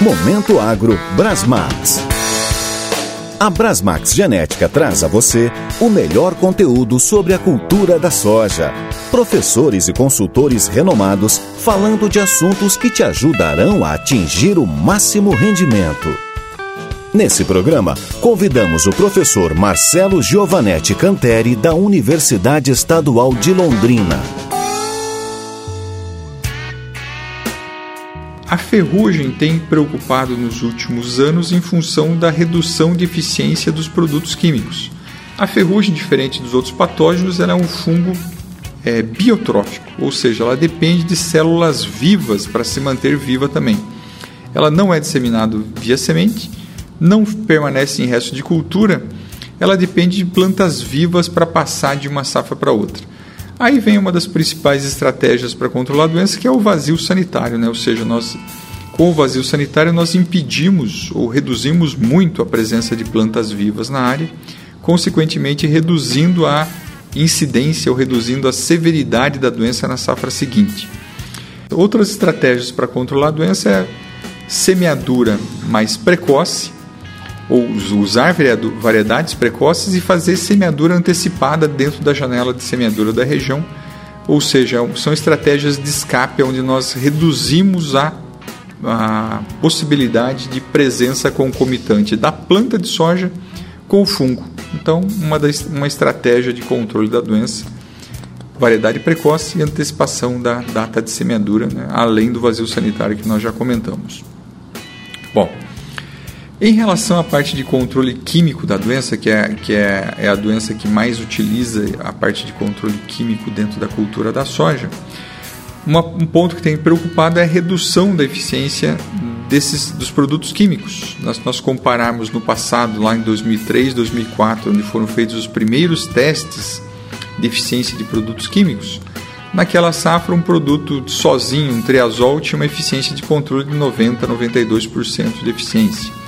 Momento Agro Brasmax. A Brasmax Genética traz a você o melhor conteúdo sobre a cultura da soja. Professores e consultores renomados falando de assuntos que te ajudarão a atingir o máximo rendimento. Nesse programa, convidamos o professor Marcelo Giovanetti Canteri, da Universidade Estadual de Londrina. A ferrugem tem preocupado nos últimos anos em função da redução de eficiência dos produtos químicos. A ferrugem, diferente dos outros patógenos, ela é um fungo é, biotrófico, ou seja, ela depende de células vivas para se manter viva também. Ela não é disseminada via semente, não permanece em resto de cultura, ela depende de plantas vivas para passar de uma safra para outra. Aí vem uma das principais estratégias para controlar a doença, que é o vazio sanitário, né? ou seja, nós com o vazio sanitário nós impedimos ou reduzimos muito a presença de plantas vivas na área, consequentemente reduzindo a incidência ou reduzindo a severidade da doença na safra seguinte. Outras estratégias para controlar a doença é semeadura mais precoce, ou usar variedades precoces e fazer semeadura antecipada dentro da janela de semeadura da região. Ou seja, são estratégias de escape onde nós reduzimos a, a possibilidade de presença concomitante da planta de soja com o fungo. Então, uma, das, uma estratégia de controle da doença, variedade precoce e antecipação da data de semeadura, né, além do vazio sanitário que nós já comentamos. Em relação à parte de controle químico da doença, que é, que é, é a doença que mais utiliza a parte de controle químico dentro da cultura da soja, uma, um ponto que tem preocupado é a redução da eficiência desses, dos produtos químicos. Nós, nós compararmos no passado, lá em 2003, 2004, onde foram feitos os primeiros testes de eficiência de produtos químicos, naquela safra um produto sozinho, um triazol, tinha uma eficiência de controle de 90 a 92% de eficiência.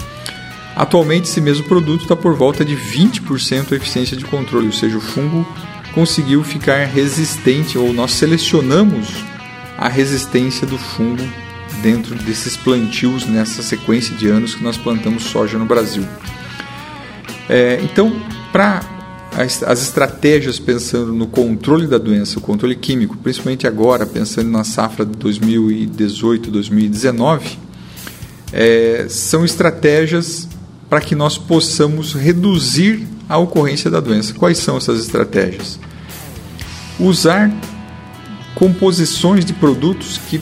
Atualmente, esse mesmo produto está por volta de 20% a eficiência de controle, ou seja, o fungo conseguiu ficar resistente, ou nós selecionamos a resistência do fungo dentro desses plantios nessa sequência de anos que nós plantamos soja no Brasil. É, então, para as, as, estratégias pensando no controle da doença, o controle químico, principalmente agora, pensando na safra de 2018-2019, é, são estratégias para que nós possamos reduzir a ocorrência da doença. Quais são essas estratégias? Usar composições de produtos que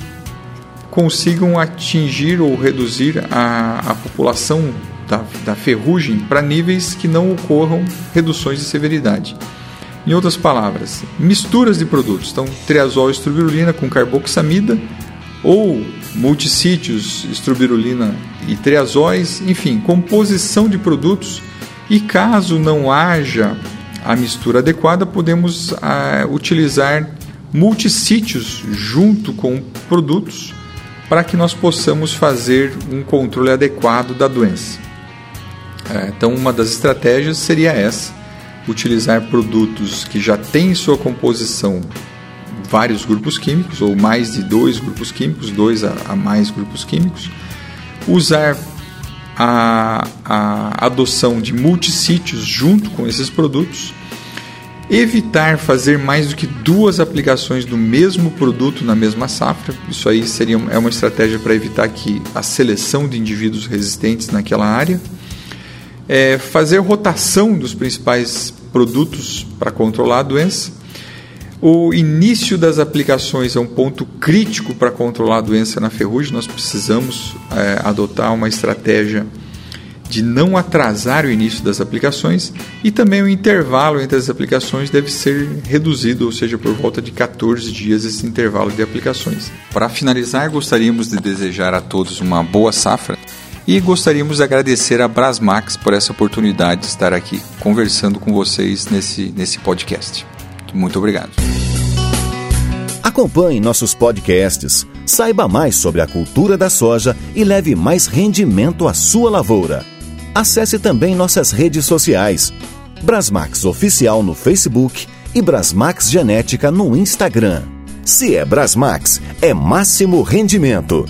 consigam atingir ou reduzir a, a população da, da ferrugem para níveis que não ocorram reduções de severidade. Em outras palavras, misturas de produtos, então triazol e estrubirulina com carboxamida ou multissítios, estrubirulina e triazóis, enfim, composição de produtos. E caso não haja a mistura adequada, podemos ah, utilizar multissítios junto com produtos para que nós possamos fazer um controle adequado da doença. É, então, uma das estratégias seria essa: utilizar produtos que já têm sua composição vários grupos químicos, ou mais de dois grupos químicos, dois a, a mais grupos químicos, usar a, a adoção de multissítios junto com esses produtos, evitar fazer mais do que duas aplicações do mesmo produto na mesma safra. Isso aí seria é uma estratégia para evitar que a seleção de indivíduos resistentes naquela área. É fazer rotação dos principais produtos para controlar a doença o início das aplicações é um ponto crítico para controlar a doença na ferrugem. Nós precisamos é, adotar uma estratégia de não atrasar o início das aplicações e também o intervalo entre as aplicações deve ser reduzido, ou seja, por volta de 14 dias esse intervalo de aplicações. Para finalizar, gostaríamos de desejar a todos uma boa safra e gostaríamos de agradecer a Brasmax por essa oportunidade de estar aqui conversando com vocês nesse, nesse podcast. Muito obrigado. Acompanhe nossos podcasts, saiba mais sobre a cultura da soja e leve mais rendimento à sua lavoura. Acesse também nossas redes sociais. Brasmax Oficial no Facebook e Brasmax Genética no Instagram. Se é Brasmax, é máximo rendimento.